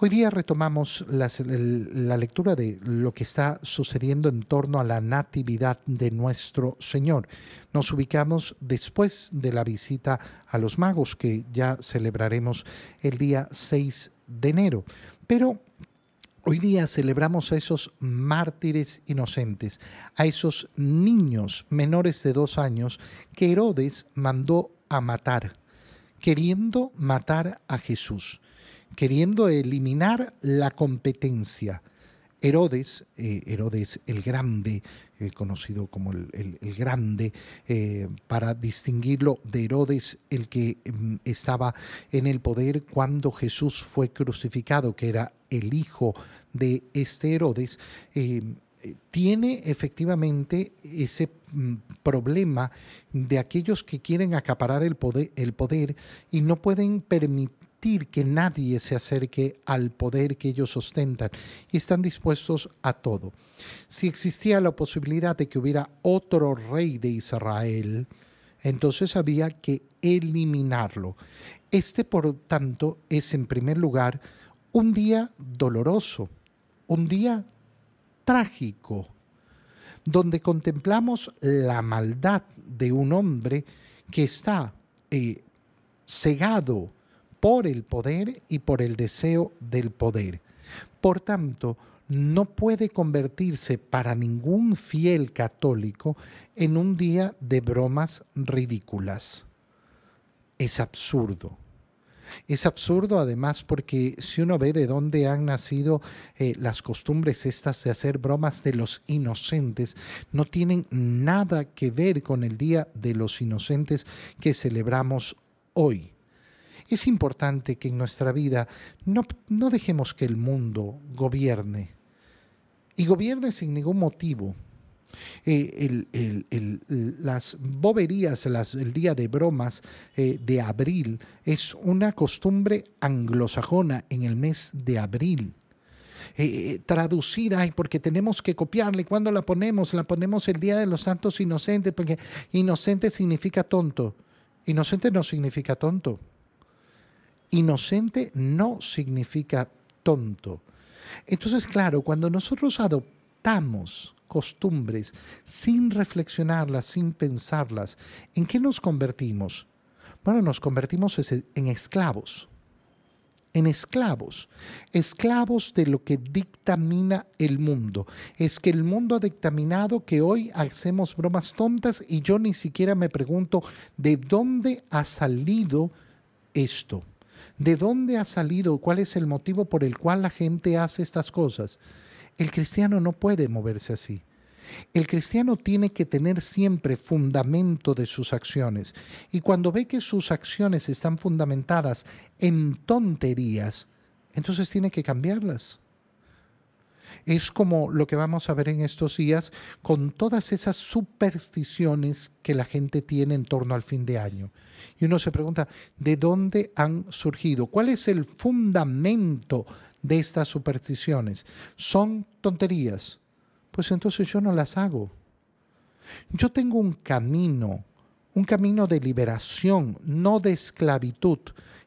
Hoy día retomamos la lectura de lo que está sucediendo en torno a la natividad de nuestro Señor. Nos ubicamos después de la visita a los magos que ya celebraremos el día 6 de enero. Pero Hoy día celebramos a esos mártires inocentes, a esos niños menores de dos años que Herodes mandó a matar, queriendo matar a Jesús queriendo eliminar la competencia. Herodes, eh, Herodes el Grande, eh, conocido como el, Grande, eh, para distinguirlo de Herodes el que mm, estaba en el poder cuando Jesús fue crucificado, que era el hijo de este Herodes, tiene efectivamente ese mm, problema de aquellos que quieren acaparar el poder, el poder y no pueden permitir que nadie se acerque al poder que ellos ostentan y están dispuestos a todo. Si existía la posibilidad de que hubiera otro rey de Israel, entonces había que eliminarlo. Este, por tanto, es en primer lugar un día doloroso, un día trágico, donde contemplamos la maldad de un hombre que está eh, cegado por el poder y por el deseo del poder. Por tanto, no puede convertirse para ningún fiel católico en un día de bromas ridículas. Es absurdo. Es absurdo además porque si uno ve de dónde han nacido eh, las costumbres estas de hacer bromas de los inocentes, no tienen nada que ver con el Día de los Inocentes que celebramos hoy. Es importante que en nuestra vida no, dejemos que el mundo gobierne. Y gobierne sin ningún motivo. Eh, las boberías, el día de bromas eh, de abril, es una costumbre anglosajona en el mes de abril. Eh, traducida, porque tenemos que copiarle. ¿Cuándo la ponemos? La ponemos el Día de los Santos Inocentes, porque inocente significa tonto. Inocente no significa tonto. Inocente no significa tonto. Entonces, claro, cuando nosotros adoptamos costumbres sin reflexionarlas, sin pensarlas, ¿en qué nos convertimos? Bueno, nos convertimos en esclavos, en esclavos, esclavos de lo que dictamina el mundo. Es que el mundo ha dictaminado que hoy hacemos bromas tontas y yo ni siquiera me pregunto de dónde ha salido esto. ¿De dónde ha salido? ¿Cuál es el motivo por el cual la gente hace estas cosas? El cristiano no puede moverse así. El cristiano tiene que tener siempre fundamento de sus acciones. Y cuando ve que sus acciones están fundamentadas en tonterías, entonces tiene que cambiarlas. Es como lo que vamos a ver en estos días con todas esas supersticiones que la gente tiene en torno al fin de año. Y uno se pregunta, ¿de dónde han surgido? ¿Cuál es el fundamento de estas supersticiones? ¿Son tonterías? Pues entonces yo no las hago. Yo tengo un camino, un camino de liberación, no de esclavitud,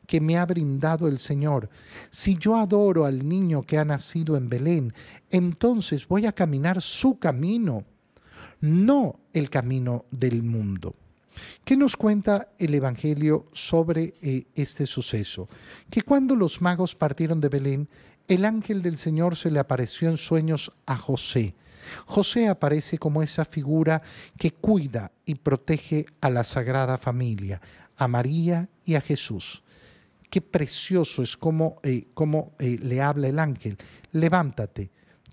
que me ha brindado el Señor. Si yo adoro al niño que ha nacido en Belén, entonces voy a caminar su camino, no el camino del mundo. ¿Qué nos cuenta el Evangelio sobre eh, este suceso? Que cuando los magos partieron de Belén, el ángel del Señor se le apareció en sueños a José. José aparece como esa figura que cuida y protege a la Sagrada Familia, a María y a Jesús. Qué precioso es como, eh, eh, le habla el ángel. Levántate,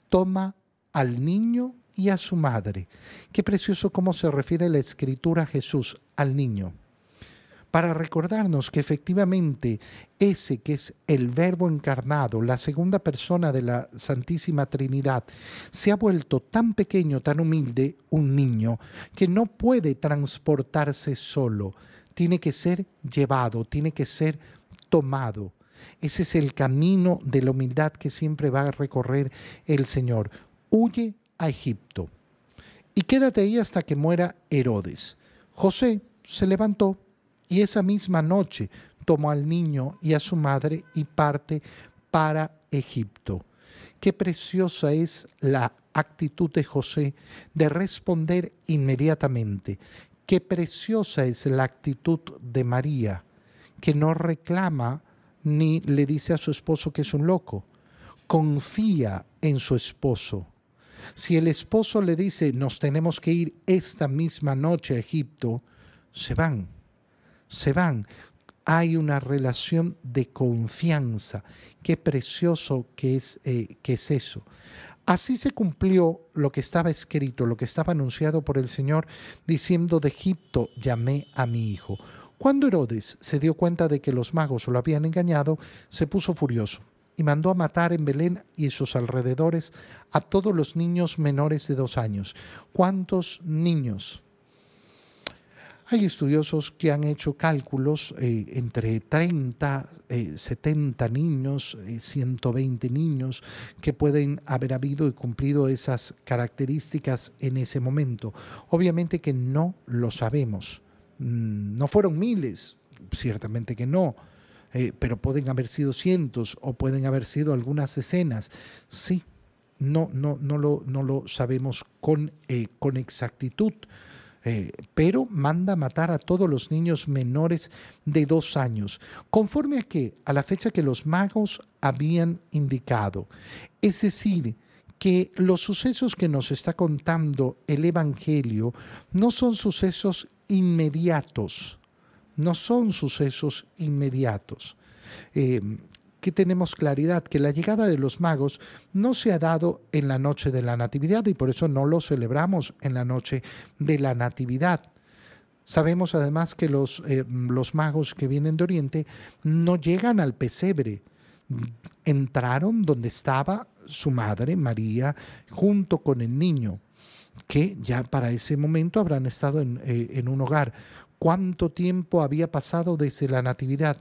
toma al niño y a su madre. Qué precioso cómo se refiere la escritura a Jesús, al niño. Para recordarnos que efectivamente ese que es el verbo encarnado, la segunda persona de la Santísima Trinidad, se ha vuelto tan pequeño, tan humilde, un niño, que no puede transportarse solo, tiene que ser llevado, tiene que ser tomado. Ese es el camino de la humildad que siempre va a recorrer el Señor. Huye a Egipto y quédate ahí hasta que muera Herodes. José se levantó y esa misma noche tomó al niño y a su madre y parte para Egipto. Qué preciosa es la actitud de José de responder inmediatamente. Qué preciosa es la actitud de María, que no reclama ni le dice a su esposo que es un loco. Confía en su esposo. Si el esposo le dice, nos tenemos que ir esta misma noche a Egipto, se van, se van. Hay una relación de confianza. Qué precioso que es, eh, que es eso. Así se cumplió lo que estaba escrito, lo que estaba anunciado por el Señor, diciendo, de Egipto llamé a mi hijo. Cuando Herodes se dio cuenta de que los magos lo habían engañado, se puso furioso y mandó a matar en Belén y sus alrededores a todos los niños menores de dos años. ¿Cuántos niños? Hay estudiosos que han hecho cálculos eh, entre 30, 70 eh, niños, 120 eh, niños que pueden haber habido y cumplido esas características en ese momento. Obviamente que no lo sabemos. Mm, no fueron miles, ciertamente que no, pero pueden haber sido cientos o pueden haber sido algunas decenas. Sí, no, no, no, lo, no lo sabemos con, con exactitud eh, pero manda matar a todos los niños menores de dos años, conforme a que a la fecha que los magos habían indicado. Es decir, que los sucesos que nos está contando el Evangelio no son sucesos inmediatos, no son sucesos inmediatos. Eh, que tenemos claridad que la llegada de los magos no se ha dado en la noche de la Natividad y por eso no lo celebramos en la noche de la Natividad. Sabemos además que los, eh, los magos que vienen de Oriente no llegan al pesebre, entraron donde estaba su madre, María, junto con el niño, que ya para ese momento habrán estado en, eh, en un hogar. ¿Cuánto tiempo había pasado desde la Natividad?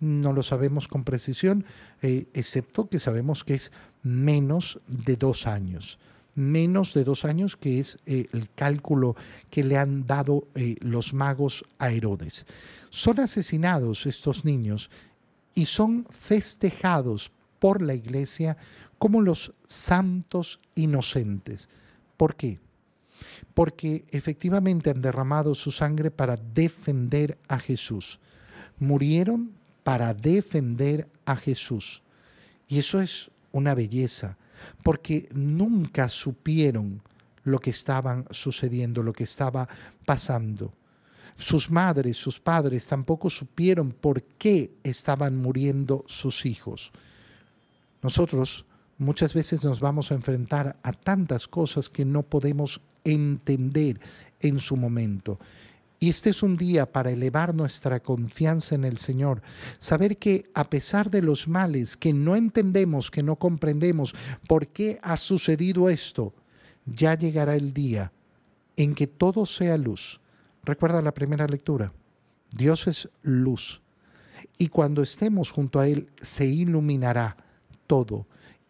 no lo sabemos con precisión, eh, excepto que sabemos que es menos de dos años. Menos de dos años, que es eh, el cálculo que le han dado los magos a Herodes. Son asesinados estos niños y son festejados por la iglesia como los santos inocentes. ¿Por qué? Porque efectivamente han derramado su sangre para defender a Jesús. Murieron para defender a Jesús. Y eso es una belleza, porque nunca supieron lo que estaban sucediendo, lo que estaba pasando. Sus madres, sus padres tampoco supieron por qué estaban muriendo sus hijos. Nosotros muchas veces nos vamos a enfrentar a tantas cosas que no podemos entender en su momento. Y este es un día para elevar nuestra confianza en el Señor, saber que a pesar de los males que no entendemos, que no comprendemos por qué ha sucedido esto, ya llegará el día en que todo sea luz. Recuerda la primera lectura. Dios es luz. Y cuando estemos junto a Él, se iluminará todo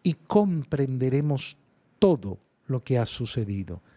y comprenderemos todo lo que ha sucedido.